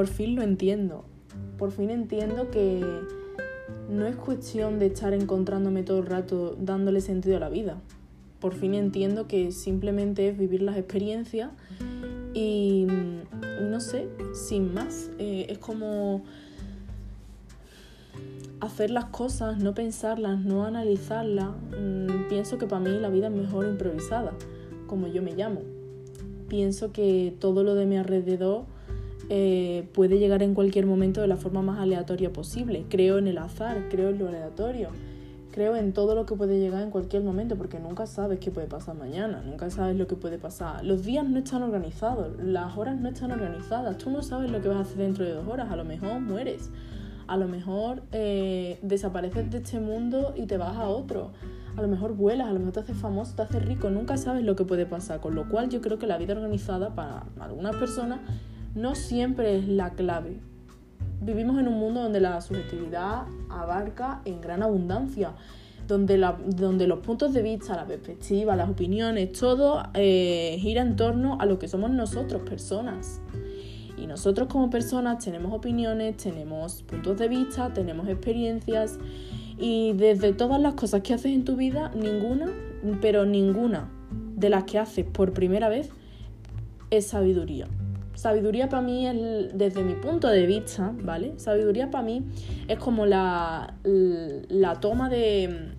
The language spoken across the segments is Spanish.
por fin lo entiendo. Por fin entiendo que no es cuestión de estar encontrándome todo el rato dándole sentido a la vida. Por fin entiendo que simplemente es vivir las experiencias y no sé, sin más. Eh, es como hacer las cosas, no pensarlas, no analizarlas. Mm, pienso que para mí la vida es mejor improvisada, como yo me llamo. Pienso que todo lo de mi alrededor eh, puede llegar en cualquier momento de la forma más aleatoria posible. Creo en el azar, creo en lo aleatorio, creo en todo lo que puede llegar en cualquier momento, porque nunca sabes qué puede pasar mañana, nunca sabes lo que puede pasar. Los días no están organizados, las horas no están organizadas, tú no sabes lo que vas a hacer dentro de dos horas, a lo mejor mueres, a lo mejor eh, desapareces de este mundo y te vas a otro. A lo mejor vuelas, a lo mejor te haces famoso, te haces rico, nunca sabes lo que puede pasar. Con lo cual yo creo que la vida organizada para algunas personas no siempre es la clave. Vivimos en un mundo donde la subjetividad abarca en gran abundancia, donde, donde los puntos de vista, la perspectiva, las opiniones, todo eh, gira en torno a lo que somos nosotros, personas. Y nosotros como personas tenemos opiniones, tenemos puntos de vista, tenemos experiencias y desde todas las cosas que haces en tu vida, ninguna, pero ninguna de las que haces por primera vez es sabiduría. Sabiduría para mí, es, desde mi punto de vista, ¿vale? Sabiduría para mí es como la, la toma de,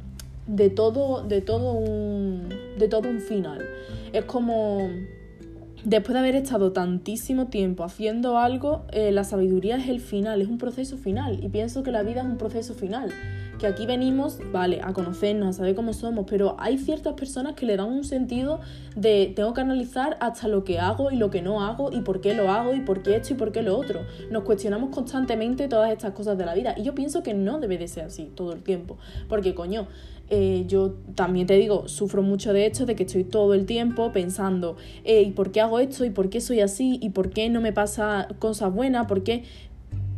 de, todo, de, todo un, de todo un final. Es como después de haber estado tantísimo tiempo haciendo algo, eh, la sabiduría es el final, es un proceso final. Y pienso que la vida es un proceso final que aquí venimos, vale, a conocernos, a saber cómo somos, pero hay ciertas personas que le dan un sentido de tengo que analizar hasta lo que hago y lo que no hago y por qué lo hago y por qué esto y por qué lo otro. Nos cuestionamos constantemente todas estas cosas de la vida y yo pienso que no debe de ser así todo el tiempo, porque coño, eh, yo también te digo, sufro mucho de esto, de que estoy todo el tiempo pensando, ¿y por qué hago esto? ¿Y por qué soy así? ¿Y por qué no me pasa cosas buenas? ¿Por qué?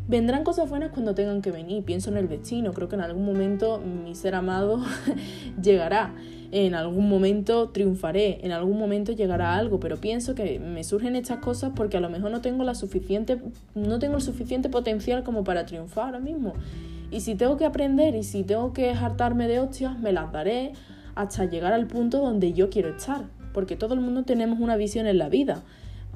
Vendrán cosas buenas cuando tengan que venir. Pienso en el destino. Creo que en algún momento mi ser amado llegará. En algún momento triunfaré. En algún momento llegará algo. Pero pienso que me surgen estas cosas porque a lo mejor no tengo la suficiente. no tengo el suficiente potencial como para triunfar ahora mismo. Y si tengo que aprender y si tengo que hartarme de hostias, me las daré hasta llegar al punto donde yo quiero estar. Porque todo el mundo tenemos una visión en la vida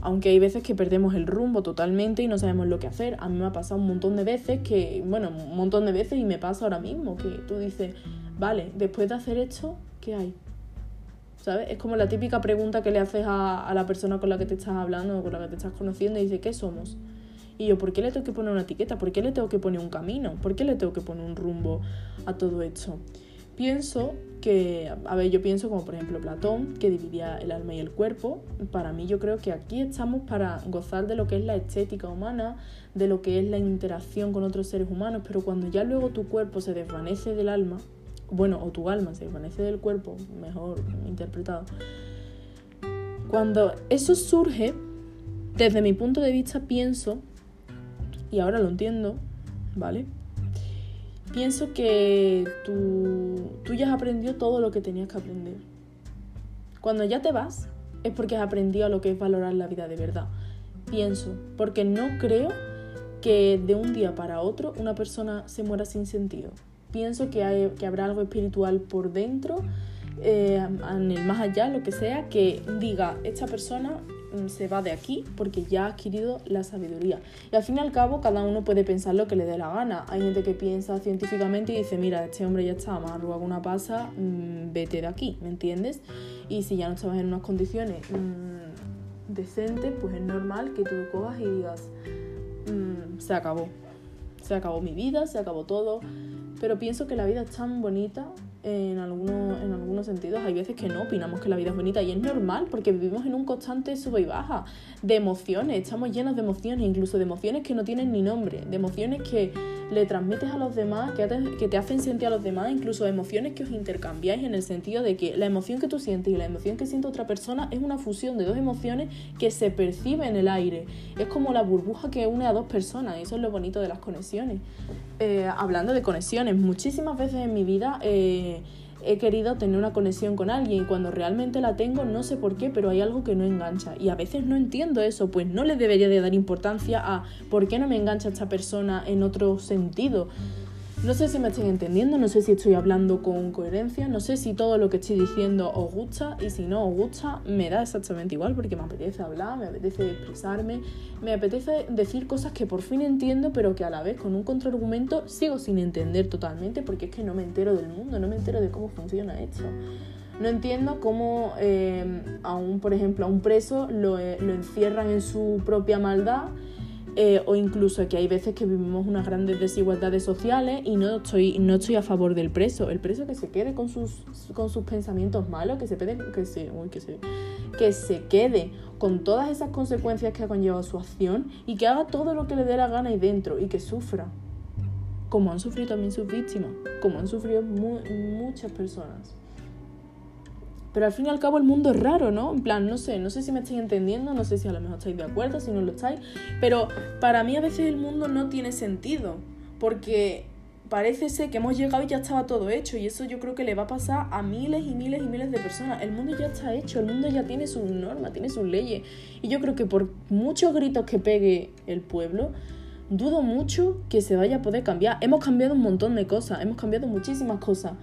aunque hay veces que perdemos el rumbo totalmente y no sabemos lo que hacer. A mí me ha pasado un montón de veces que, bueno, un montón de veces y me pasa ahora mismo, que tú dices, vale, después de hacer esto, ¿qué hay? ¿Sabes? Es como la típica pregunta que le haces a, la persona con la que te estás hablando o con la que te estás conociendo y dice, ¿qué somos? Y yo, ¿por qué le tengo que poner una etiqueta? ¿Por qué le tengo que poner un camino? ¿Por qué le tengo que poner un rumbo a todo esto? Pienso que, a ver, yo pienso como por ejemplo Platón, que dividía el alma y el cuerpo. Para mí yo creo que aquí estamos para gozar de lo que es la estética humana, de lo que es la interacción con otros seres humanos, pero cuando ya luego tu cuerpo se desvanece del alma, bueno, o tu alma se desvanece del cuerpo, mejor interpretado, cuando eso surge, desde mi punto de vista pienso, y ahora lo entiendo, ¿vale? Pienso que tú, tú ya has aprendido todo lo que tenías que aprender. Cuando ya te vas, es porque has aprendido lo que es valorar la vida de verdad. Pienso, porque no creo que de un día para otro una persona se muera sin sentido. Pienso que, hay, que habrá algo espiritual por dentro, eh, en el más allá, lo que sea, que diga, esta persona se va de aquí porque ya ha adquirido la sabiduría. Y al fin y al cabo, cada uno puede pensar lo que le dé la gana. Hay gente que piensa científicamente y dice, mira, este hombre ya está más arrugado una pasa, mm, vete de aquí, ¿me entiendes? Y si ya no estabas en unas condiciones mm, decentes, pues es normal que tú cojas y digas, se acabó. Se acabó mi vida, se acabó todo. Pero pienso que la vida es tan bonita en algunos, en algunos sentidos. Hay veces que no opinamos que la vida es bonita y es normal porque vivimos en un constante sube y baja de emociones, estamos llenos de emociones, incluso de emociones que no tienen ni nombre, de emociones que le transmites a los demás, que te, que te hacen sentir a los demás, incluso emociones que os intercambiáis en el sentido de que la emoción que tú sientes y la emoción que siente otra persona es una fusión de dos emociones que se percibe en el aire. Es como la burbuja que une a dos personas y eso es lo bonito de las conexiones. Eh, hablando de conexiones, muchísimas veces en mi vida... Eh, he querido tener una conexión con alguien y cuando realmente la tengo no sé por qué, pero hay algo que no engancha y a veces no entiendo eso, pues no le debería de dar importancia a por qué no me engancha esta persona en otro sentido. No sé si me estoy entendiendo, no sé si estoy hablando con coherencia, no sé si todo lo que estoy diciendo os gusta y si no os gusta me da exactamente igual porque me apetece hablar, me apetece expresarme, me apetece decir cosas que por fin entiendo pero que a la vez con un contraargumento sigo sin entender totalmente porque es que no me entero del mundo, no me entero de cómo funciona esto. No entiendo cómo eh, a un, por ejemplo, a un preso lo, eh, lo encierran en su propia maldad eh, o incluso que hay veces que vivimos unas grandes desigualdades sociales y no estoy, no estoy a favor del preso. El preso que se quede con sus, con sus pensamientos malos, que se, se, que, se, que se quede con todas esas consecuencias que ha conllevado su acción y que haga todo lo que le dé la gana ahí dentro y que sufra. Como han sufrido también sus víctimas, como han sufrido muchas personas. Pero al fin y al cabo el mundo es raro, ¿no? En plan, no sé, no sé si me estáis entendiendo, no sé si a lo mejor estáis de acuerdo, si no lo estáis, pero para mí a veces el mundo no tiene sentido, porque parece ser que hemos llegado y ya estaba todo hecho, y eso yo creo que le va a pasar a miles y miles y miles de personas. El mundo ya está hecho, el mundo ya tiene sus normas, tiene sus leyes, y yo creo que por muchos gritos que pegue el pueblo, dudo mucho que se vaya a poder cambiar. Hemos cambiado un montón de cosas, hemos cambiado muchísimas cosas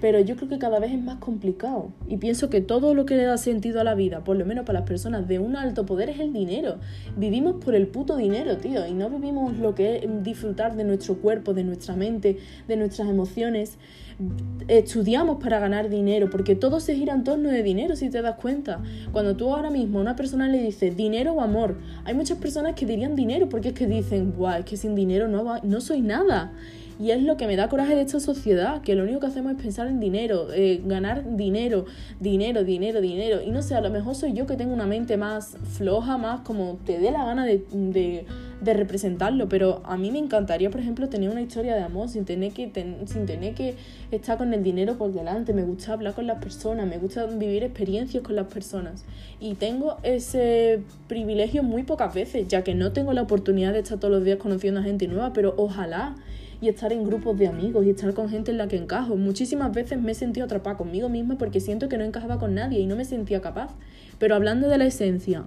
pero yo creo que cada vez es más complicado. Y pienso que todo lo que le da sentido a la vida, por lo menos para las personas de un alto poder, es el dinero. Vivimos por el puto dinero, tío, y no vivimos lo que es disfrutar de nuestro cuerpo, de nuestra mente, de nuestras emociones. Estudiamos para ganar dinero, porque todo se gira en torno de dinero, si te das cuenta. Cuando tú ahora mismo a una persona le dices dinero o amor, hay muchas personas que dirían dinero, porque es que dicen, guau, es que sin dinero no, no soy nada. Y es lo que me da coraje de esta sociedad, que lo único que hacemos es pensar en dinero, eh, ganar dinero, dinero, dinero, dinero. Y no sé, a lo mejor soy yo que tengo una mente más floja, más como te dé la gana de, de, representarlo, pero a mí me encantaría, por ejemplo, tener una historia de amor sin tener, que sin tener que estar con el dinero por delante. Me gusta hablar con las personas, me gusta vivir experiencias con las personas. Y tengo ese privilegio muy pocas veces, ya que no tengo la oportunidad de estar todos los días conociendo a gente nueva, pero ojalá y estar en grupos de amigos y estar con gente en la que encajo. Muchísimas veces me he sentido atrapada conmigo misma porque siento que no encajaba con nadie y no me sentía capaz. Pero hablando de la esencia,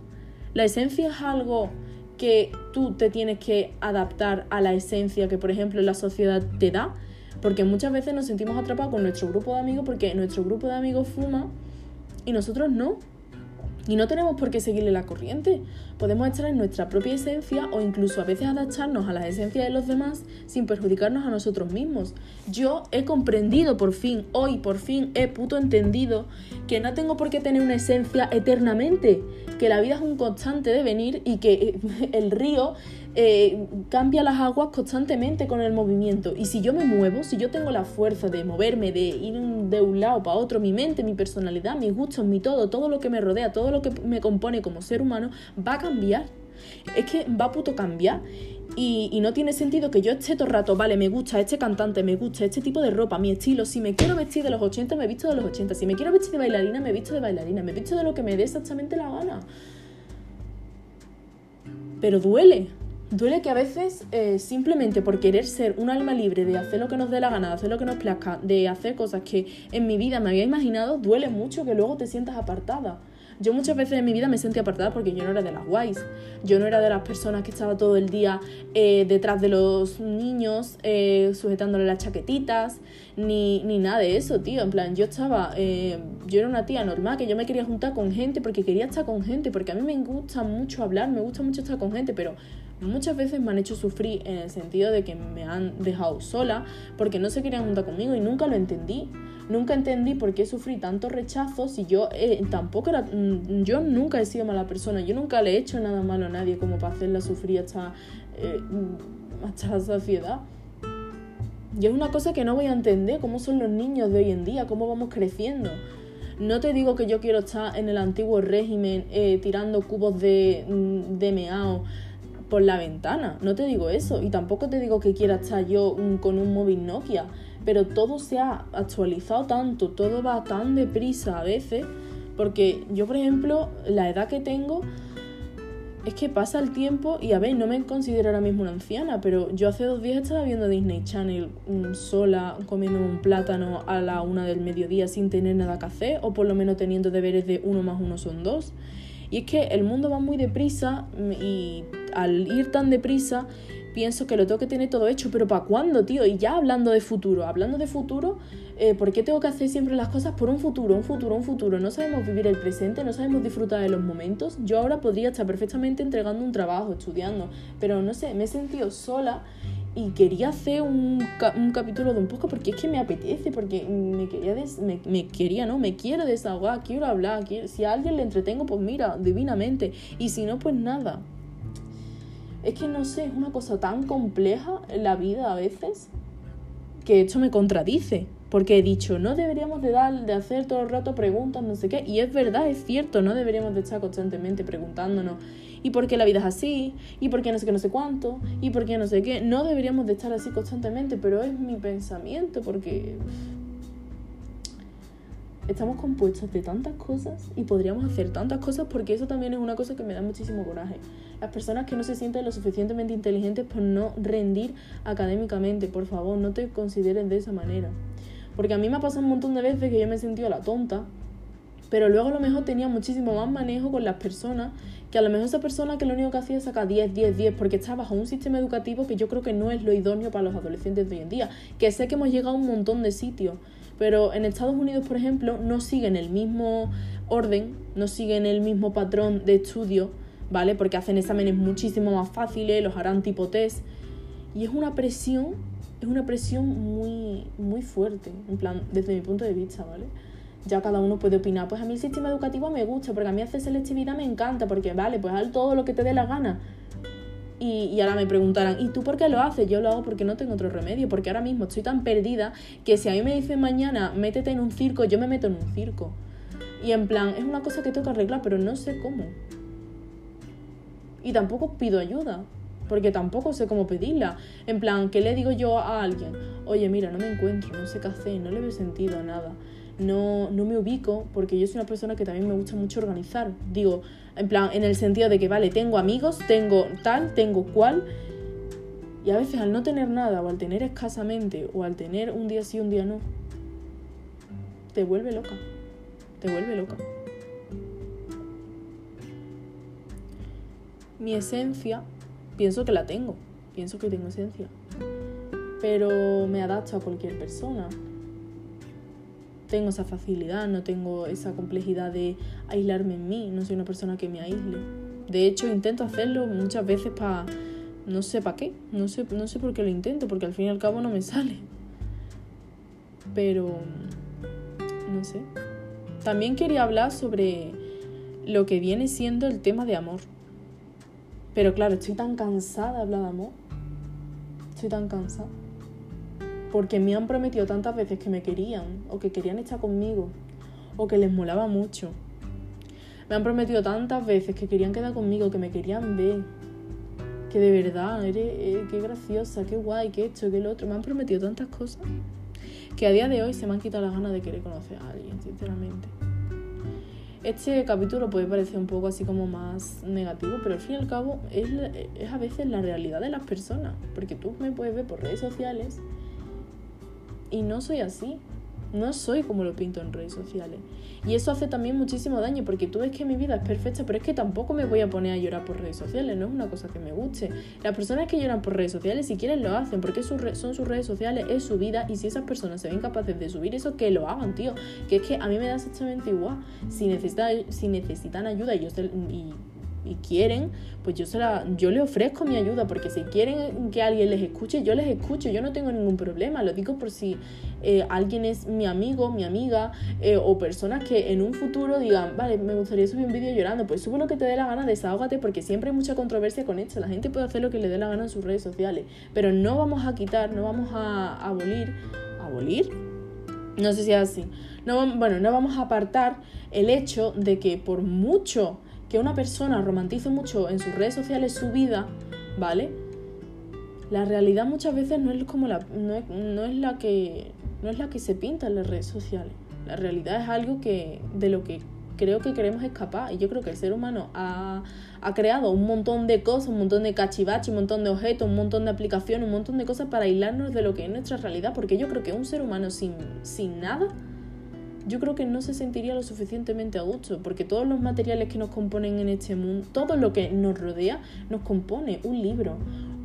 la esencia es algo que tú te tienes que adaptar a la esencia que, por ejemplo, la sociedad te da. Porque muchas veces nos sentimos atrapados con nuestro grupo de amigos porque nuestro grupo de amigos fuma y nosotros no. Y no tenemos por qué seguirle la corriente. Podemos estar en nuestra propia esencia o incluso a veces adaptarnos a las esencias de los demás sin perjudicarnos a nosotros mismos. Yo he comprendido por fin, hoy por fin he puto entendido que no tengo por qué tener una esencia eternamente, que la vida es un constante de venir y que el río eh, cambia las aguas constantemente con el movimiento. Y si yo me muevo, si yo tengo la fuerza de moverme, de ir de un lado para otro, mi mente, mi personalidad, mis gustos, mi todo, todo lo que me rodea, todo lo que me compone como ser humano, va a cambiar. Es que va a puto cambiar. Y, no tiene sentido que yo esté todo el rato, vale, me gusta este cantante, me gusta este tipo de ropa, mi estilo. Si me quiero vestir de los 80, me visto de los 80. Si me quiero vestir de bailarina, me visto de bailarina. Me visto de lo que me dé exactamente la gana. Pero duele, Duele que a veces eh, simplemente por querer ser un alma libre de hacer lo que nos dé la gana, de hacer lo que nos plazca, de hacer cosas que en mi vida me había imaginado, duele mucho que luego te sientas apartada. Yo muchas veces en mi vida me sentí apartada porque yo no era de las guays. Yo no era de las personas que estaba todo el día eh, detrás de los niños, eh, sujetándole las chaquetitas, ni, ni, nada de eso, tío. En plan, yo estaba, yo era una tía normal, que yo me quería juntar con gente porque quería estar con gente, porque a mí me gusta mucho hablar, me gusta mucho estar con gente, pero muchas veces me han hecho sufrir en el sentido de que me han dejado sola porque no se querían juntar conmigo y nunca lo entendí. Nunca entendí por qué sufrí tanto rechazo si yo eh, tampoco era... Mm, yo nunca he sido mala persona, yo nunca le he hecho nada malo a nadie como para hacerla sufrir hasta, eh, hasta la saciedad. Y es una cosa que no voy a entender, cómo son los niños de hoy en día, cómo vamos creciendo. No te digo que yo quiero estar en el antiguo régimen eh, tirando cubos de, mm, de meao por la ventana. No te digo eso. Y tampoco te digo que quiera estar yo con un móvil Nokia. Pero todo se ha actualizado tanto, todo va tan deprisa a veces. Porque yo, por ejemplo, la edad que tengo, es que pasa el tiempo y a ver, no me considero ahora mismo una anciana, pero yo hace dos días estaba viendo Disney Channel mm, sola, comiendo un plátano a la una del mediodía sin tener nada que hacer, o por lo menos teniendo deberes de uno más uno son dos. Y es que el mundo va muy deprisa mm, y al ir tan deprisa pienso que lo tengo que tener todo hecho, pero ¿para cuándo, tío? Y ya hablando de futuro, hablando de futuro, eh, ¿por qué tengo que hacer siempre las cosas por un futuro, un futuro, un futuro? No sabemos vivir el presente, no sabemos disfrutar de los momentos. Yo ahora podría estar perfectamente entregando un trabajo, estudiando, pero no sé, me he sentido sola y quería hacer un, un capítulo de un poco porque es que me apetece, porque me quería, me, quería, ¿no? Me quiero desahogar, quiero hablar, si a alguien le entretengo, pues mira, divinamente, y si no, pues nada. Es que no sé, es una cosa tan compleja en la vida a veces que esto me contradice. Porque he dicho, no deberíamos de dar, de hacer todo el rato preguntas, no sé qué. Y es verdad, es cierto, no deberíamos de estar constantemente preguntándonos. ¿Y por qué la vida es así? ¿Y por qué no sé qué, no sé cuánto? ¿Y por qué no sé qué? No deberíamos de estar así constantemente, pero es mi pensamiento porque estamos compuestos de tantas cosas y podríamos hacer tantas cosas porque eso también es una cosa que me da muchísimo coraje. Las personas que no se sienten lo suficientemente inteligentes por no rendir académicamente, por favor, no te consideren de esa manera. Porque a mí me ha pasado un montón de veces que yo me he sentido la tonta, pero luego a lo mejor tenía muchísimo más manejo con las personas, que a lo mejor esa persona que lo único que hacía es sacar 10, 10, 10, porque está bajo un sistema educativo que yo creo que no es lo idóneo para los adolescentes de hoy en día, que sé que hemos llegado a un montón de sitios, pero en Estados Unidos, por ejemplo, no siguen el mismo orden, no siguen el mismo patrón de estudio, ¿vale? Porque hacen exámenes muchísimo más fáciles, los harán tipo test. Y es una presión, es una presión muy, muy fuerte, en plan, desde mi punto de vista, ¿vale? Ya cada uno puede opinar, pues a mí el sistema educativo me gusta, porque a mí hacer selectividad me encanta, porque vale, pues haz todo lo que te dé la gana. Y, ahora me preguntarán, ¿y tú por qué lo haces? Yo lo hago porque no tengo otro remedio, porque ahora mismo estoy tan perdida que si a mí me dicen mañana, métete en un circo, yo me meto en un circo. Y en plan, es una cosa que tengo que arreglar, pero no sé cómo. Y tampoco pido ayuda, porque tampoco sé cómo pedirla. En plan, ¿qué le digo yo a alguien? Oye, mira, no me encuentro, no sé qué hacer, no le veo sentido a nada no, no me ubico porque yo soy una persona que también me gusta mucho organizar. Digo, en plan, en el sentido de que, vale, tengo amigos, tengo tal, tengo cual. Y a veces al no tener nada, o al tener escasamente, o al tener un día sí, un día no, te vuelve loca. Te vuelve loca. Mi esencia, pienso que la tengo. Pienso que tengo esencia. Pero me adapto a cualquier persona tengo esa facilidad, no tengo esa complejidad de aislarme en mí, no soy una persona que me aísle. De hecho, intento hacerlo muchas veces para... No sé para qué, no sé, no sé por qué lo intento, porque al fin y al cabo no me sale. Pero... No sé. También quería hablar sobre lo que viene siendo el tema de amor. Pero claro, estoy tan cansada de hablar de amor. Estoy tan cansada porque me han prometido tantas veces que me querían o que querían estar conmigo o que les molaba mucho. Me han prometido tantas veces que querían quedar conmigo, que me querían ver, que de verdad, eres, eh, qué graciosa, qué guay, qué esto, qué lo otro. Me han prometido tantas cosas que a día de hoy se me han quitado las ganas de querer conocer a alguien, sinceramente. Este capítulo puede parecer un poco así como más negativo, pero al fin y al cabo es, es a veces la realidad de las personas, porque tú me puedes ver por redes sociales y no soy así. No soy como lo pinto en redes sociales. Y eso hace también muchísimo daño porque tú ves que mi vida es perfecta, pero es que tampoco me voy a poner a llorar por redes sociales, no es una cosa que me guste. Las personas que lloran por redes sociales, si quieren, lo hacen porque son sus redes sociales, es su vida y si esas personas se ven capaces de subir eso, que lo hagan, tío. Que es que a mí me da exactamente igual. Si, necesitan, si necesitan ayuda y, yo y y quieren, pues yo, se yo le ofrezco mi ayuda, porque si quieren que alguien les escuche, yo les escucho, yo no tengo ningún problema, lo digo por si eh, alguien es mi amigo, mi amiga, eh, o personas que en un futuro digan, vale, me gustaría subir un vídeo llorando, pues sube lo que te dé la gana, desahógate, porque siempre hay mucha controversia con esto, la gente puede hacer lo que le dé la gana en sus redes sociales, pero no vamos a quitar, no vamos a abolir, abolir, no sé si es así, no, bueno, no vamos a apartar el hecho de que por mucho que una persona romantice mucho en sus redes sociales su vida, ¿vale? La realidad muchas veces no es como la no es, la que no es la que se pinta en las redes sociales. La realidad es algo que de lo que creo que queremos escapar. Y yo creo que el ser humano ha, ha creado un montón de cosas, un montón de cachivaches, un montón de objetos, un montón de aplicaciones, un montón de cosas para aislarnos de lo que es nuestra realidad. Porque yo creo que un ser humano sin, sin nada yo creo que no se sentiría lo suficientemente a gusto, porque todos los materiales que nos componen en este mundo, todo lo que nos rodea, nos compone. Un libro,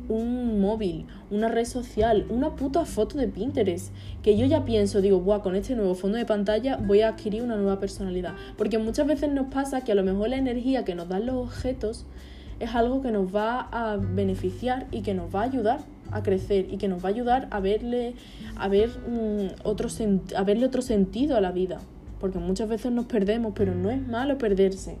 un móvil, una red social, una puta foto de Pinterest, que yo ya pienso, digo, Buah, con este nuevo fondo de pantalla voy a adquirir una nueva personalidad, porque muchas veces nos pasa que a lo mejor la energía que nos dan los objetos es algo que nos va a beneficiar y que nos va a ayudar a crecer y que nos va a ayudar a verle, a ver, mm, otro a verle otro sentido a la vida. Porque muchas veces nos perdemos, pero no es malo perderse.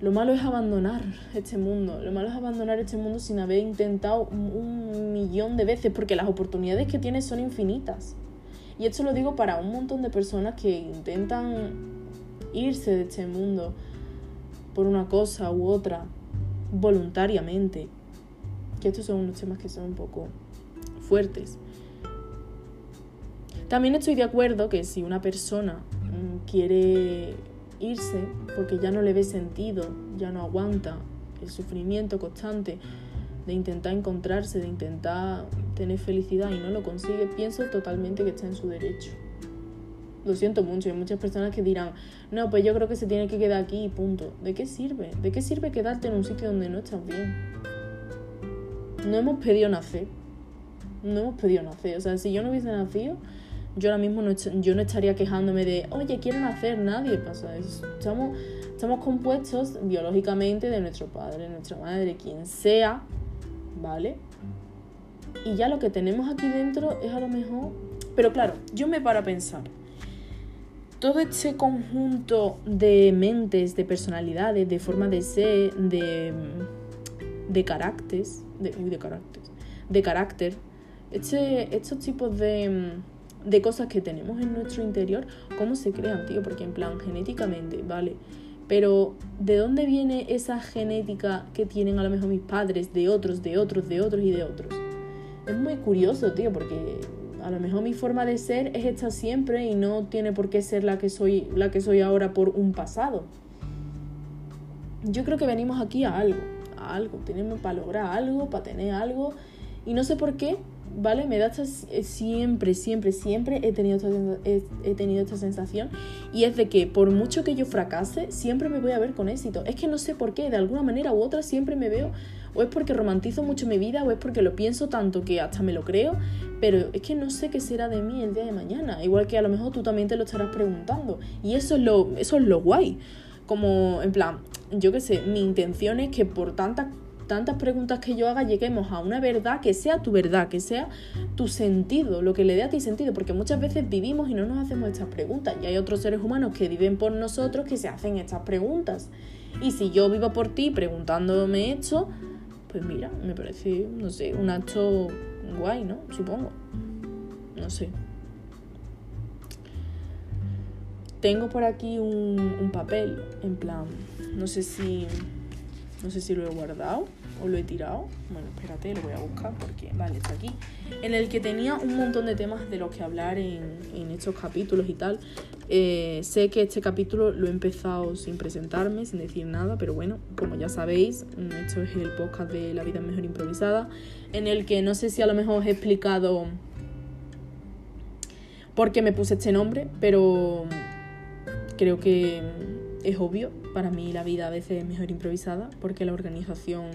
Lo malo es abandonar este mundo. Lo malo es abandonar este mundo sin haber intentado un millón de veces, porque las oportunidades que tienes son infinitas. Y esto lo digo para un montón de personas que intentan irse de este mundo por una cosa u otra voluntariamente que estos son unos temas que son un poco fuertes. También estoy de acuerdo que si una persona mm, quiere irse porque ya no le ve sentido, ya no aguanta el sufrimiento constante de intentar encontrarse, de intentar tener felicidad y no lo consigue, pienso totalmente que está en su derecho. Lo siento mucho, hay muchas personas que dirán, no, pues yo creo que se tiene que quedar aquí y punto. ¿De qué sirve? ¿De qué sirve quedarte en un sitio donde no estás bien? No hemos pedido nacer. No hemos pedido nacer. O sea, si yo no hubiese nacido, yo ahora mismo no, yo no estaría quejándome de, oye, quiero nacer. Nadie pasa eso. Estamos, estamos compuestos biológicamente de nuestro padre, nuestra madre, quien sea, ¿vale? Y ya lo que tenemos aquí dentro es a lo mejor... Pero claro, yo me paro a pensar. Todo este conjunto de mentes, de personalidades, de forma de ser, de, de caracteres, de, de carácter, de carácter, estos tipos de, de cosas que tenemos en nuestro interior, ¿cómo se crean, tío? Porque en plan, genéticamente, ¿vale? Pero ¿de dónde viene esa genética que tienen a lo mejor mis padres, de otros, de otros, de otros y de otros? Es muy curioso, tío, porque a lo mejor mi forma de ser es esta siempre y no tiene por qué ser la que soy, la que soy ahora por un pasado. Yo creo que venimos aquí a algo algo, tenemos para lograr algo, para tener algo. Y no sé por qué, ¿vale? Me da esta, eh, siempre, siempre, siempre he tenido, esta, he, tenido esta sensación. Y es de que por mucho que yo fracase, siempre me voy a ver con éxito. Es que no sé por qué, de alguna manera u otra siempre me veo, o es porque romantizo mucho mi vida, o es porque lo pienso tanto que hasta me lo creo, pero es que no sé qué será de mí el día de mañana. Igual que a lo mejor tú también te lo estarás preguntando. Y eso es lo, eso es lo guay. Como, en plan, yo qué sé, mi intención es que por tantas tantas preguntas que yo haga lleguemos a una verdad que sea tu verdad, que sea tu sentido, lo que le dé a ti sentido, porque muchas veces vivimos y no nos hacemos estas preguntas y hay otros seres humanos que viven por nosotros que se hacen estas preguntas. Y si yo vivo por ti preguntándome esto, pues mira, me parece, no sé, un acto guay, ¿no? Supongo. No sé. Tengo por aquí un, un papel, en plan, no sé si. No sé si lo he guardado o lo he tirado. Bueno, espérate, lo voy a buscar porque, vale, está aquí. En el que tenía un montón de temas de los que hablar en, en estos capítulos y tal. Eh, sé que este capítulo lo he empezado sin presentarme, sin decir nada, pero bueno, como ya sabéis, esto es el podcast de La vida mejor improvisada, en el que no sé si a lo mejor os he explicado por qué me puse este nombre, pero creo que es obvio, para mí la vida a veces es mejor improvisada porque la organización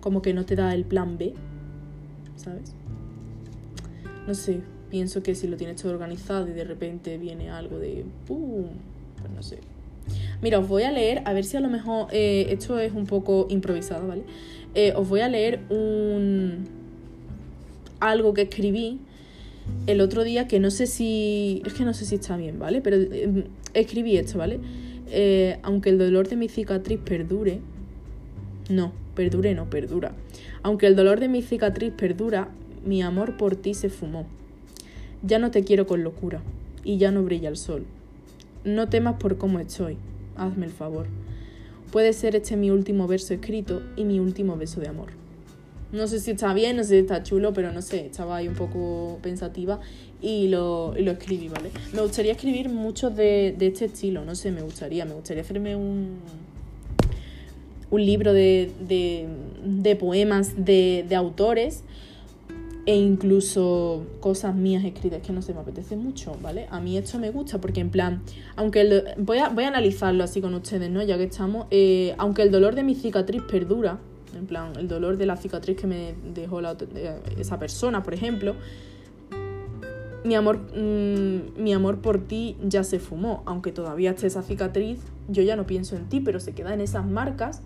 como que no te da el plan B, ¿sabes? No sé, pienso que si lo tienes todo organizado y de repente viene algo de ¡pum! Pues no sé. Mira, os voy a leer, a ver si a lo mejor eh, esto es un poco improvisado, ¿vale? Eh, os voy a leer un algo que escribí el otro día que no sé si. Es que no sé si está bien, ¿vale? Pero em, escribí esto, ¿vale? Eh, aunque el dolor de mi cicatriz perdure. No, perdure no, perdura. Aunque el dolor de mi cicatriz perdura, mi amor por ti se fumó. Ya no te quiero con locura y ya no brilla el sol. No temas por cómo estoy, hazme el favor. Puede ser este mi último verso escrito y mi último beso de amor. No sé si está bien, no sé si está chulo, pero no sé, estaba ahí un poco pensativa y lo, lo escribí, ¿vale? Me gustaría escribir muchos de, de este estilo, no sé, me gustaría, me gustaría hacerme un, un libro de, de, de poemas de, autores e incluso cosas mías escritas que no se me apetece mucho, ¿vale? A mí esto me gusta porque en plan, aunque voy, a, voy a analizarlo así con ustedes, ¿no? Ya que estamos, eh, aunque el dolor de mi cicatriz perdura, en plan, el dolor de la cicatriz que me dejó la, esa persona, por ejemplo, mi amor, mm, mi amor por ti ya se fumó, aunque todavía esté esa cicatriz, yo ya no pienso en ti, pero se queda en esas marcas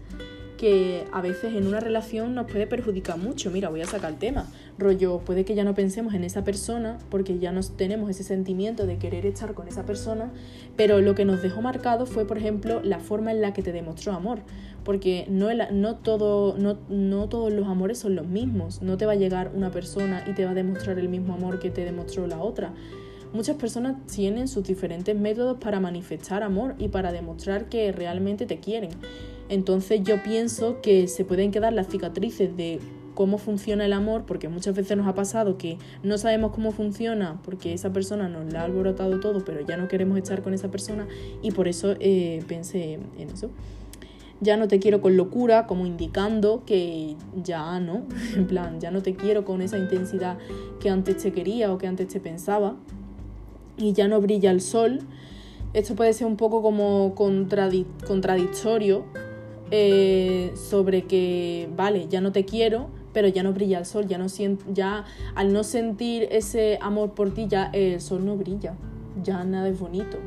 que a veces en una relación nos puede perjudicar mucho. Mira, voy a sacar el tema. Rollo, puede que ya no pensemos en esa persona porque ya no tenemos ese sentimiento de querer estar con esa persona, pero lo que nos dejó marcado fue, por ejemplo, la forma en la que te demostró amor. Porque no, todo, no, no todos los amores son los mismos. No te va a llegar una persona y te va a demostrar el mismo amor que te demostró la otra. Muchas personas tienen sus diferentes métodos para manifestar amor y para demostrar que realmente te quieren. Entonces yo pienso que se pueden quedar las cicatrices de cómo funciona el amor, porque muchas veces nos ha pasado que no sabemos cómo funciona porque esa persona nos la ha alborotado todo, pero ya no queremos estar con esa persona y por eso eh, pensé en eso. Ya no te quiero con locura, como indicando que ya no, en plan, ya no te quiero con esa intensidad que antes te quería o que antes te pensaba. Y ya no brilla el sol. Esto puede ser un poco como contradictorio, eh, sobre que, vale, ya no te quiero, pero ya no brilla el sol, ya no ya al no sentir ese amor por ti, ya el sol no brilla, ya nada es bonito.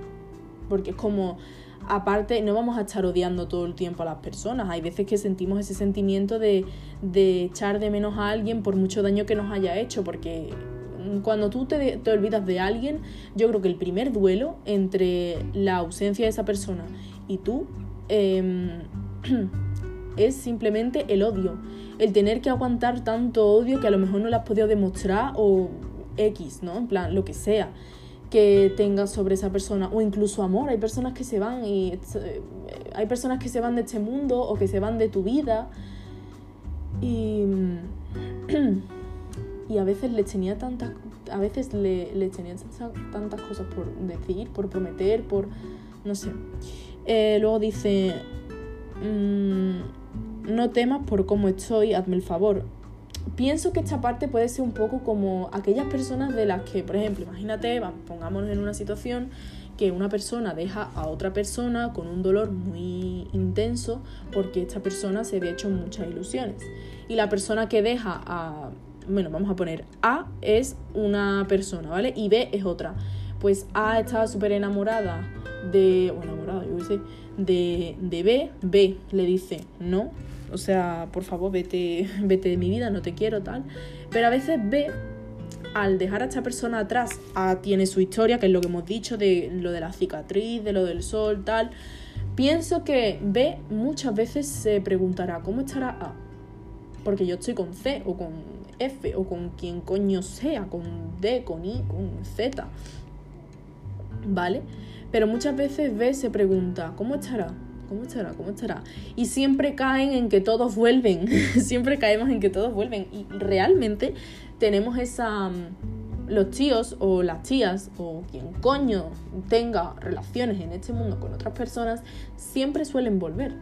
Porque es como, aparte, no vamos a estar odiando todo el tiempo a las personas. Hay veces que sentimos ese sentimiento de, de echar de menos a alguien por mucho daño que nos haya hecho, porque cuando tú te, te, olvidas de alguien, yo creo que el primer duelo entre la ausencia de esa persona y tú eh, es simplemente el odio. El tener que aguantar tanto odio que a lo mejor no le has podido demostrar o X, ¿no? En plan, lo que sea que tengas sobre esa persona o incluso amor. Hay personas que se van y eh, hay personas que se van de este mundo o que se van de tu vida y, y a veces le tenía tantas a veces le, le tenía tantas cosas por decir, por prometer, por no sé. Eh, luego dice Mm, no temas por cómo estoy, hazme el favor. Pienso que esta parte puede ser un poco como aquellas personas de las que, por ejemplo, imagínate, pongámonos en una situación que una persona deja a otra persona con un dolor muy intenso porque esta persona se había hecho muchas ilusiones. Y la persona que deja a, bueno, vamos a poner A es una persona, ¿vale? Y B es otra. Pues A estaba súper enamorada de, o enamorada, yo qué sé, de, de B, B le dice no, o sea, por favor, vete, vete de mi vida, no te quiero, tal. Pero a veces B, al dejar a esta persona atrás, A tiene su historia, que es lo que hemos dicho, de lo de la cicatriz, de lo del sol, tal. Pienso que B muchas veces se preguntará, ¿cómo estará A? Porque yo estoy con C o con F o con quien coño sea, con D, con I, con Z. ¿Vale? Pero muchas veces ves, se pregunta, ¿cómo estará? ¿Cómo estará? ¿Cómo estará? Y siempre caen en que todos vuelven. siempre caemos en que todos vuelven. Y realmente tenemos esa. Mm, los tíos o las tías o quien coño tenga relaciones en este mundo con otras personas siempre suelen volver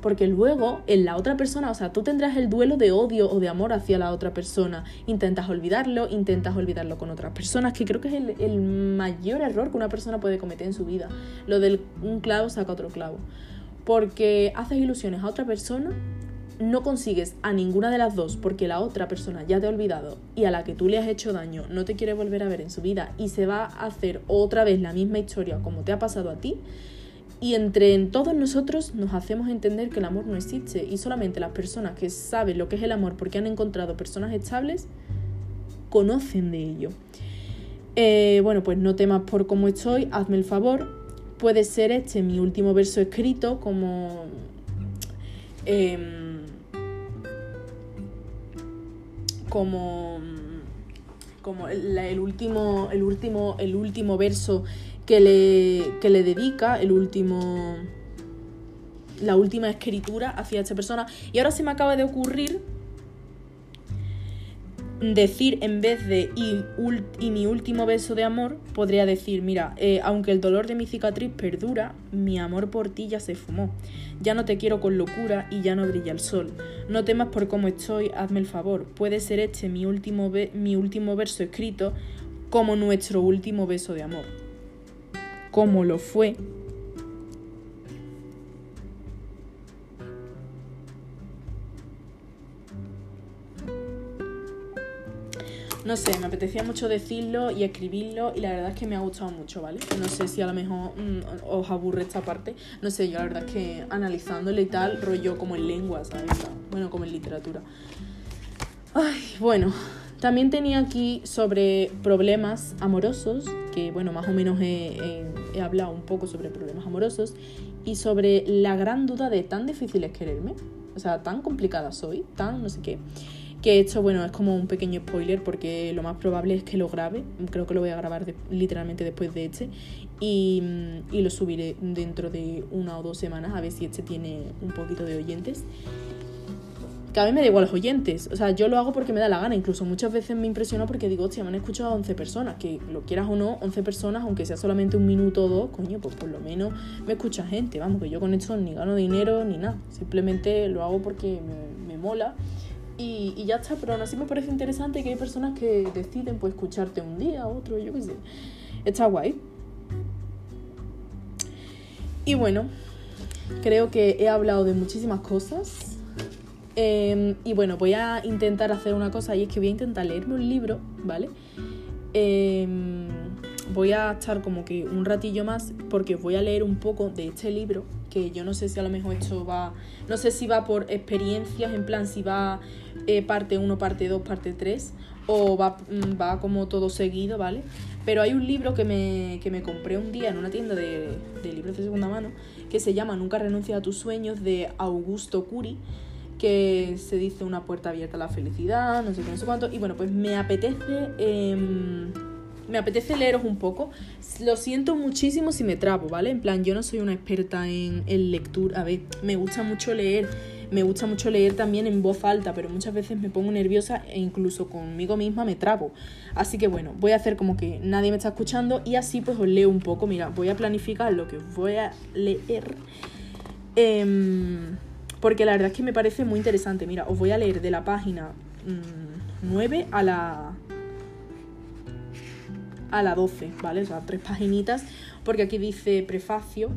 porque luego en la otra persona, o sea, tú tendrás el duelo de odio o de amor hacia la otra persona, intentas olvidarlo, intentas olvidarlo con otras personas, que creo que es el, mayor error que una persona puede cometer en su vida, lo del un clavo saca otro clavo, porque haces ilusiones a otra persona, no consigues a ninguna de las dos porque la otra persona ya te ha olvidado y a la que tú le has hecho daño no te quiere volver a ver en su vida y se va a hacer otra vez la misma historia como te ha pasado a ti, y entre todos nosotros nos hacemos entender que el amor no existe y solamente las personas que saben lo que es el amor porque han encontrado personas estables conocen de ello. Eh, bueno, pues no temas por cómo estoy, hazme el favor. Puede ser este mi último verso escrito como... Em, como como el, último el último el último verso que le, le dedica el último la última escritura hacia esta persona. Y ahora se me acaba de ocurrir decir en vez de y, mi último beso de amor, podría decir, mira, eh, aunque el dolor de mi cicatriz perdura, mi amor por ti ya se fumó. Ya no te quiero con locura y ya no brilla el sol. No temas por cómo estoy, hazme el favor. Puede ser este mi último, mi último verso escrito como nuestro último beso de amor. Como lo fue no sé, me apetecía mucho decirlo y escribirlo y la verdad es que me ha gustado mucho, ¿vale? No sé si a lo mejor mm, os aburre esta parte, no sé, yo la verdad es que analizándole y tal, rollo como en lengua, ¿sabes? Bueno, como en literatura. Ay, bueno, también tenía aquí sobre problemas amorosos, que bueno, más o menos he, he hablado un poco sobre problemas amorosos, y sobre la gran duda de tan difícil es quererme, o sea, tan complicada soy, tan no sé qué. Que esto, bueno, es como un pequeño spoiler porque lo más probable es que lo grabe. Creo que lo voy a grabar literalmente después de este. Y, y, lo subiré dentro de una o dos semanas a ver si este tiene un poquito de oyentes. Que a mí me da igual los oyentes. O sea, yo lo hago porque me da la gana. Incluso muchas veces me impresiona porque digo, hostia, me han escuchado 11 personas. Que lo quieras o no, 11 personas, aunque sea solamente un minuto o dos, coño, pues por lo menos me escucha gente. Vamos, que yo con esto ni gano dinero ni nada. Simplemente lo hago porque me, mola y, ya está, pero aún así me parece interesante que hay personas que deciden pues escucharte un día, otro, yo qué sé. Está guay. Y bueno, creo que he hablado de muchísimas cosas. Em, y bueno, voy a intentar hacer una cosa y es que voy a intentar leerme un libro, ¿vale? Em, voy a estar como que un ratillo más porque voy a leer un poco de este libro que yo no sé si a lo mejor esto va, no sé si va por experiencias, en plan si va eh, parte 1, parte 2, parte 3, o va, mm, va como todo seguido, ¿vale? Pero hay un libro que me, que me compré un día en una tienda de, de libros de segunda mano que se llama Nunca renuncia a tus sueños de Augusto Curi que se dice una puerta abierta a la felicidad, no sé qué, no sé cuánto. Y bueno, pues me apetece eh, me apetece leeros un poco. Lo siento muchísimo si me trapo, ¿vale? En plan, yo no soy una experta en, lectura. A ver, me gusta mucho leer. Me gusta mucho leer también en voz alta, pero muchas veces me pongo nerviosa e incluso conmigo misma me trapo. Así que bueno, voy a hacer como que nadie me está escuchando y así pues os leo un poco. Mira, voy a planificar lo que voy a leer. Em, porque la verdad es que me parece muy interesante. Mira, os voy a leer de la página 9 mm, a la a la 12, ¿vale? O sea, tres paginitas, porque aquí dice prefacio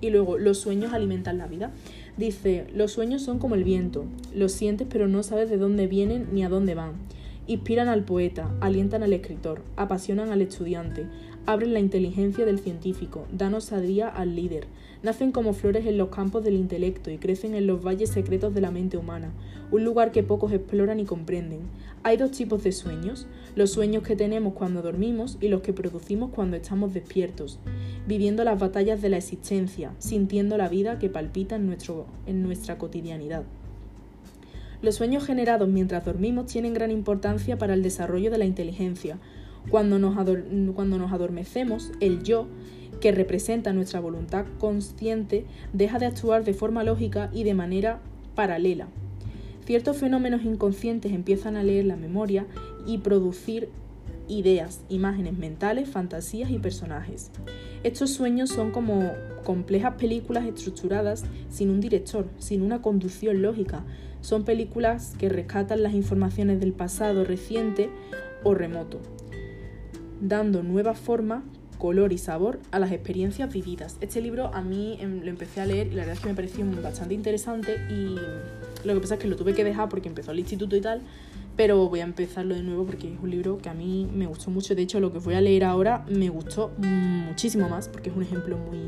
y luego los sueños alimentan la vida. Dice, los sueños son como el viento, los sientes pero no sabes de dónde vienen ni a dónde van. Inspiran al poeta, alientan al escritor, apasionan al estudiante, abren la inteligencia del científico, dan osadía al líder, nacen como flores en los campos del intelecto y crecen en los valles secretos de la mente humana, un lugar que pocos exploran y comprenden. Hay dos tipos de sueños, los sueños que tenemos cuando dormimos y los que producimos cuando estamos despiertos, viviendo las batallas de la existencia, sintiendo la vida que palpita en, nuestro, en nuestra cotidianidad. Los sueños generados mientras dormimos tienen gran importancia para el desarrollo de la inteligencia. Cuando nos, cuando nos adormecemos, el yo, que representa nuestra voluntad consciente, deja de actuar de forma lógica y de manera paralela. Ciertos fenómenos inconscientes empiezan a leer la memoria y producir ideas, imágenes mentales, fantasías y personajes. Estos sueños son como complejas películas estructuradas sin un director, sin una conducción lógica. Son películas que rescatan las informaciones del pasado reciente o remoto, dando nueva forma, color y sabor a las experiencias vividas. Este libro a mí em, lo empecé a leer y la verdad es que me pareció bastante interesante y lo que pasa es que lo tuve que dejar porque empezó el instituto y tal, pero voy a empezarlo de nuevo porque es un libro que a mí me gustó mucho. De hecho, lo que voy a leer ahora me gustó muchísimo más porque es un ejemplo muy,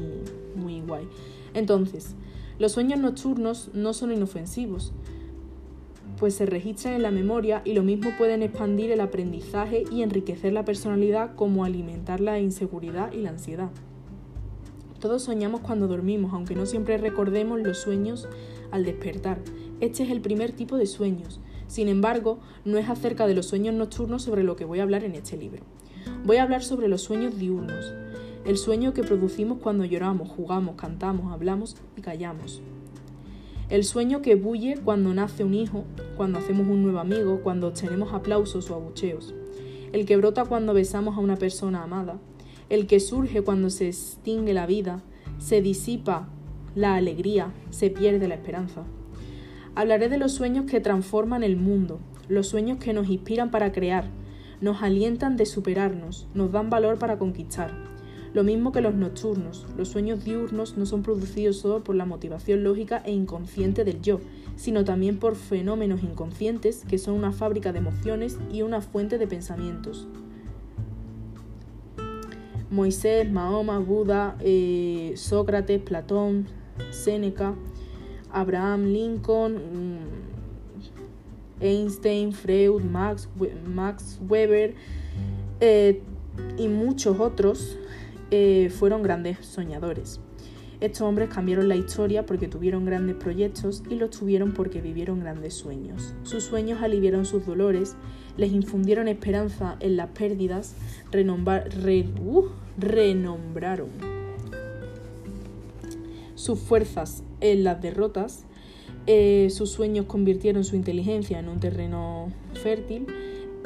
muy guay. Entonces, los sueños nocturnos no son inofensivos, pues se registran en la memoria y lo mismo pueden expandir el aprendizaje y enriquecer la personalidad como alimentar la inseguridad y la ansiedad. Todos soñamos cuando dormimos, aunque no siempre recordemos los sueños al despertar. Este es el primer tipo de sueños, sin embargo, no es acerca de los sueños nocturnos sobre lo que voy a hablar en este libro. Voy a hablar sobre los sueños diurnos, el sueño que producimos cuando lloramos, jugamos, cantamos, hablamos y callamos. El sueño que bulle cuando nace un hijo, cuando hacemos un nuevo amigo, cuando obtenemos aplausos o abucheos. El que brota cuando besamos a una persona amada. El que surge cuando se extingue la vida, se disipa la alegría, se pierde la esperanza. Hablaré de los sueños que transforman el mundo, los sueños que nos inspiran para crear, nos alientan de superarnos, nos dan valor para conquistar. Lo mismo que los nocturnos, los sueños diurnos no son producidos solo por la motivación lógica e inconsciente del yo, sino también por fenómenos inconscientes que son una fábrica de emociones y una fuente de pensamientos. Moisés, Mahoma, Buda, eh, Sócrates, Platón, Séneca, Abraham Lincoln, mm, Einstein, Freud, Max, Max Weber eh, y muchos otros eh, fueron grandes soñadores. Estos hombres cambiaron la historia porque tuvieron grandes proyectos y los tuvieron porque vivieron grandes sueños. Sus sueños aliviaron sus dolores, les infundieron esperanza en las pérdidas, uh, renombraron sus fuerzas en las derrotas, eh, sus sueños convirtieron su inteligencia en un terreno fértil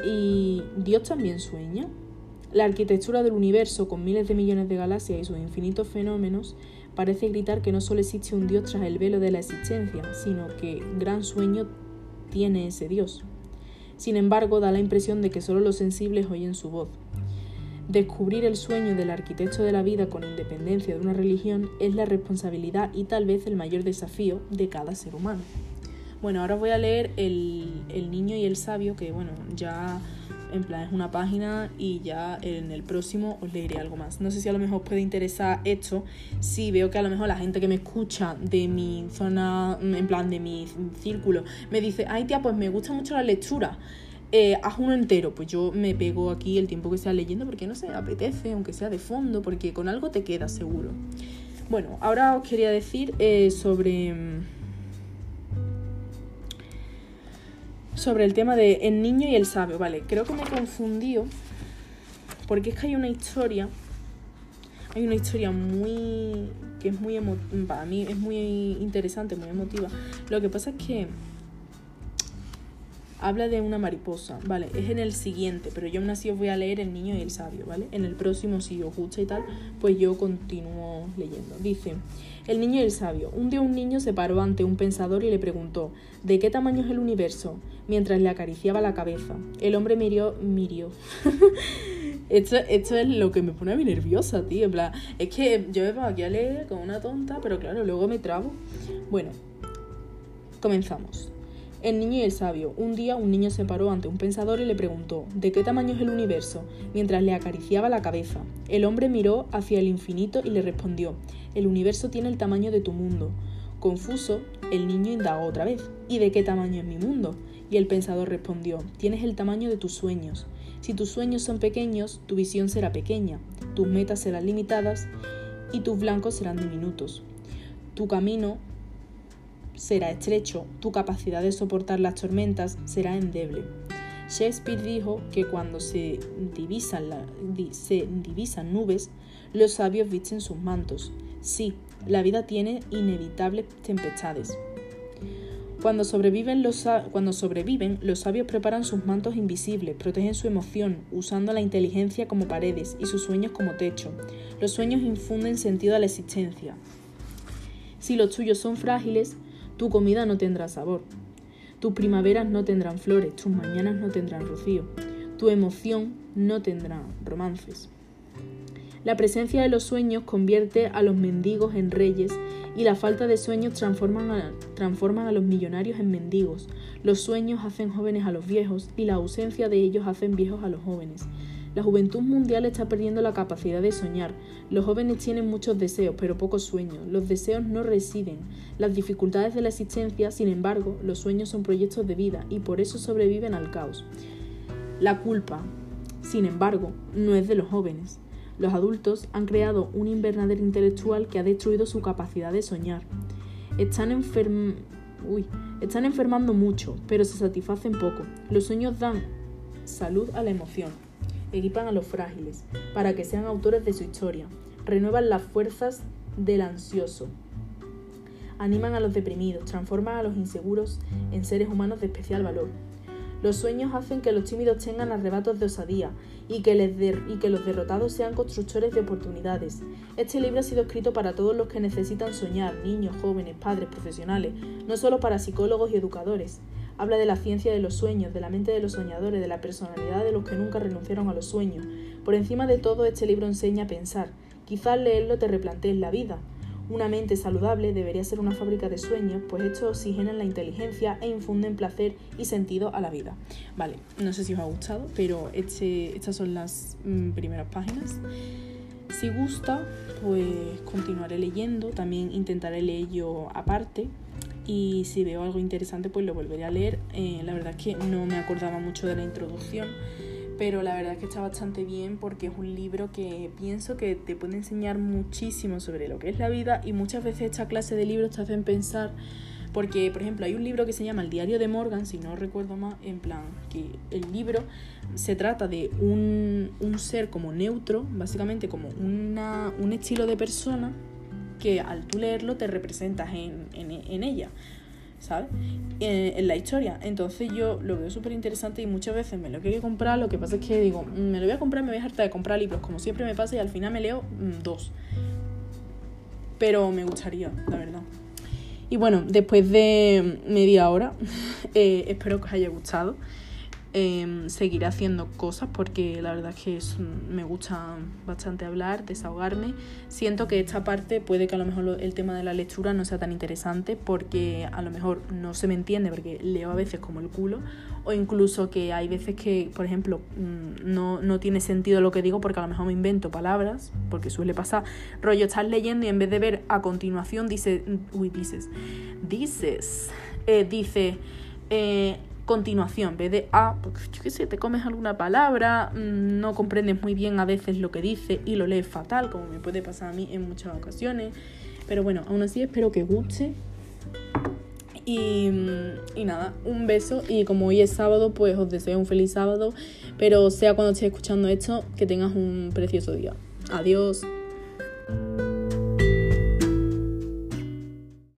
y Dios también sueña. La arquitectura del universo con miles de millones de galaxias y sus infinitos fenómenos parece gritar que no solo existe un Dios tras el velo de la existencia, sino que gran sueño tiene ese Dios. Sin embargo, da la impresión de que solo los sensibles oyen su voz. Descubrir el sueño del arquitecto de la vida con independencia de una religión es la responsabilidad y tal vez el mayor desafío de cada ser humano. Bueno, ahora voy a leer el, niño y el sabio, que bueno, ya en plan es una página y ya en el próximo os leeré algo más. No sé si a lo mejor os puede interesar esto, si veo que a lo mejor la gente que me escucha de mi zona, en plan de mi círculo, me dice, ay tía, pues me gusta mucho la lectura eh, haz uno entero, pues yo me pego aquí el tiempo que sea leyendo porque no sé, apetece, aunque sea de fondo, porque con algo te queda seguro. Bueno, ahora os quería decir eh, sobre. Sobre el tema de el niño y el sabio, vale, creo que me he confundido porque es que hay una historia, hay una historia muy, que es muy, para mí es muy interesante, muy emotiva. Lo que pasa es que habla de una mariposa, ¿vale? Es en el siguiente, pero yo aún así os voy a leer El niño y el sabio, ¿vale? En el próximo, si os gusta y tal, pues yo continúo leyendo. Dice, El niño y el sabio. Un día un niño se paró ante un pensador y le preguntó, ¿de qué tamaño es el universo? Mientras le acariciaba la cabeza. El hombre miró, miró. Esto, esto, es lo que me pone a mí nerviosa, tío. En plan, es que yo me pongo aquí a leer como una tonta, pero claro, luego me trabo. Bueno, comenzamos. El niño y el sabio. Un día un niño se paró ante un pensador y le preguntó ¿De qué tamaño es el universo? mientras le acariciaba la cabeza. El hombre miró hacia el infinito y le respondió El universo tiene el tamaño de tu mundo. Confuso, el niño indagó otra vez ¿Y de qué tamaño es mi mundo? Y el pensador respondió Tienes el tamaño de tus sueños. Si tus sueños son pequeños, tu visión será pequeña, tus metas serán limitadas y tus blancos serán diminutos. Tu camino será estrecho, tu capacidad de soportar las tormentas será endeble. Shakespeare dijo que cuando se divisan, se divisan nubes, los sabios visten sus mantos. Sí, la vida tiene inevitables tempestades. Cuando sobreviven, los, cuando sobreviven, los sabios preparan sus mantos invisibles, protegen su emoción, usando la inteligencia como paredes y sus sueños como techo. Los sueños infunden sentido a la existencia. Si los tuyos son frágiles, tu comida no tendrá sabor. Tus primaveras no tendrán flores, tus mañanas no tendrán rocío. Tu emoción no tendrá romances. La presencia de los sueños convierte a los mendigos en reyes y la falta de sueños transforman a, transforman a los millonarios en mendigos. Los sueños hacen jóvenes a los viejos y la ausencia de ellos hacen viejos a los jóvenes. La juventud mundial está perdiendo la capacidad de soñar. Los jóvenes tienen muchos deseos, pero pocos sueños. Los deseos no residen. Las dificultades de la existencia, sin embargo, los sueños son proyectos de vida y por eso sobreviven al caos. La culpa, sin embargo, no es de los jóvenes. Los adultos han creado un invernadero intelectual que ha destruido su capacidad de soñar. Están, están enfermando mucho, pero se satisfacen poco. Los sueños dan salud a la emoción equipan a los frágiles, para que sean autores de su historia, renuevan las fuerzas del ansioso, animan a los deprimidos, transforman a los inseguros en seres humanos de especial valor. Los sueños hacen que los tímidos tengan arrebatos de osadía y que, y que los derrotados sean constructores de oportunidades. Este libro ha sido escrito para todos los que necesitan soñar, niños, jóvenes, padres, profesionales, no solo para psicólogos y educadores. Habla de la ciencia de los sueños, de la mente de los soñadores, de la personalidad de los que nunca renunciaron a los sueños. Por encima de todo, este libro enseña a pensar. Quizás leerlo te replantees la vida. Una mente saludable debería ser una fábrica de sueños, pues estos oxigenan la inteligencia e infunden placer y sentido a la vida. Vale, no sé si os ha gustado, pero este, estas son las mm, primeras páginas. Si gusta, pues continuaré leyendo, también intentaré leer yo aparte y si veo algo interesante pues lo volveré a leer. Eh, la verdad es que no me acordaba mucho de la introducción pero la verdad es que está bastante bien porque es un libro que pienso que te puede enseñar muchísimo sobre lo que es la vida y muchas veces esta clase de libros te hacen pensar porque por ejemplo hay un libro que se llama El diario de Morgan, si no recuerdo más, en plan que el libro se trata de un, ser como neutro, básicamente como una, un estilo de persona que al tú leerlo te representas en, en ella. ¿sabes? En, la historia. Entonces yo lo veo súper interesante y muchas veces me lo quiero comprar. Lo que pasa es que digo, mm, me lo voy a comprar, me voy a hartar de comprar libros, como siempre me pasa, y al final me leo mm, dos. Pero me gustaría, la verdad. Y bueno, después de media hora, eh, espero que os haya gustado. Eh, seguiré haciendo cosas porque la verdad es que me gusta bastante hablar, desahogarme. Siento que esta parte puede que a lo mejor el tema de la lectura no sea tan interesante porque a lo mejor no se me entiende porque leo a veces como el culo o incluso que hay veces que, por ejemplo, mm, no, no tiene sentido lo que digo porque a lo mejor me invento palabras, porque suele pasar. Rollo, estás leyendo y en vez de ver a continuación dice, uy, dices, dices, eh, dice... Eh, continuación, en de A, porque yo qué sé, te comes alguna palabra, mm, no comprendes muy bien a veces lo que dice y lo lees fatal, como me puede pasar a mí en muchas ocasiones. Pero bueno, aún así espero que guste. Y, mm, y, nada, un beso y como hoy es sábado, pues os deseo un feliz sábado, pero sea cuando estés escuchando esto, que tengas un precioso día. Adiós.